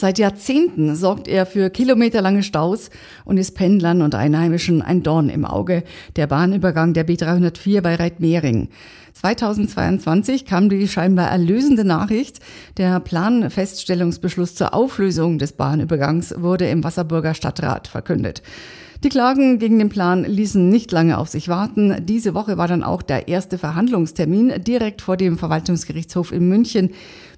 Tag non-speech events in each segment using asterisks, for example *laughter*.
Seit Jahrzehnten sorgt er für kilometerlange Staus und ist Pendlern und Einheimischen ein Dorn im Auge. Der Bahnübergang der B304 bei Reitmering. 2022 kam die scheinbar erlösende Nachricht. Der Planfeststellungsbeschluss zur Auflösung des Bahnübergangs wurde im Wasserburger Stadtrat verkündet. Die Klagen gegen den Plan ließen nicht lange auf sich warten. Diese Woche war dann auch der erste Verhandlungstermin direkt vor dem Verwaltungsgerichtshof in München.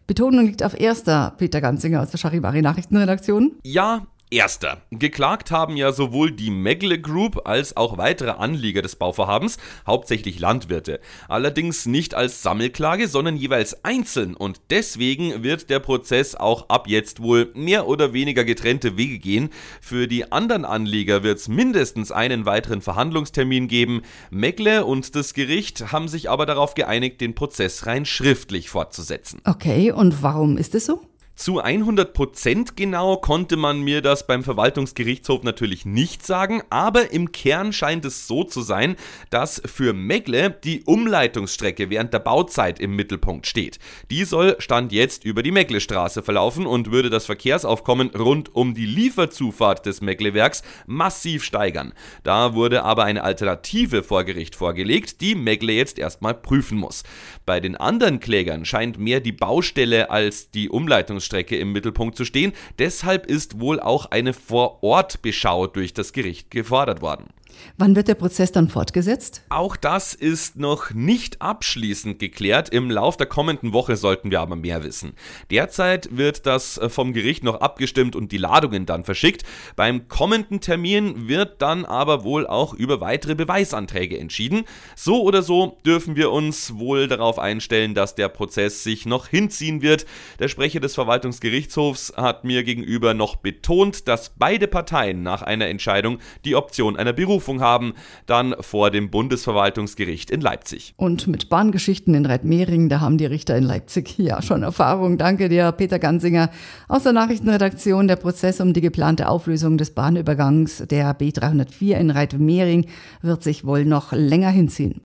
Betonung liegt auf erster, Peter Ganzinger aus der Charivari Nachrichtenredaktion. Ja, Erster. Geklagt haben ja sowohl die Megle Group als auch weitere Anlieger des Bauvorhabens, hauptsächlich Landwirte. Allerdings nicht als Sammelklage, sondern jeweils einzeln und deswegen wird der Prozess auch ab jetzt wohl mehr oder weniger getrennte Wege gehen. Für die anderen Anlieger wird es mindestens einen weiteren Verhandlungstermin geben. Megle und das Gericht haben sich aber darauf geeinigt, den Prozess rein schriftlich fortzusetzen. Okay, und warum ist es so? Zu 100 Prozent genau konnte man mir das beim Verwaltungsgerichtshof natürlich nicht sagen, aber im Kern scheint es so zu sein, dass für Megle die Umleitungsstrecke während der Bauzeit im Mittelpunkt steht. Die soll Stand jetzt über die Meglestraße verlaufen und würde das Verkehrsaufkommen rund um die Lieferzufahrt des Meglewerks massiv steigern. Da wurde aber eine Alternative vor Gericht vorgelegt, die Megle jetzt erstmal prüfen muss. Bei den anderen Klägern scheint mehr die Baustelle als die Umleitungsstrecke Strecke im Mittelpunkt zu stehen. Deshalb ist wohl auch eine Vorortbeschau durch das Gericht gefordert worden. Wann wird der Prozess dann fortgesetzt? Auch das ist noch nicht abschließend geklärt. Im Lauf der kommenden Woche sollten wir aber mehr wissen. Derzeit wird das äh, vom Gericht noch abgestimmt und die Ladungen dann verschickt. Beim kommenden Termin wird dann aber wohl auch über weitere Beweisanträge entschieden. So oder so dürfen wir uns wohl darauf einstellen, dass der Prozess sich noch hinziehen wird. Der Sprecher des Verwaltungsgerichtshofs hat mir gegenüber noch betont, dass beide Parteien nach einer Entscheidung die Option einer Berufung Berufung haben, dann vor dem Bundesverwaltungsgericht in Leipzig. Und mit Bahngeschichten in Reitmering, da haben die Richter in Leipzig *laughs* ja schon Erfahrung. Danke dir, Peter Gansinger aus der Nachrichtenredaktion. Der Prozess um die geplante Auflösung des Bahnübergangs der B304 in Reitmering wird sich wohl noch länger hinziehen.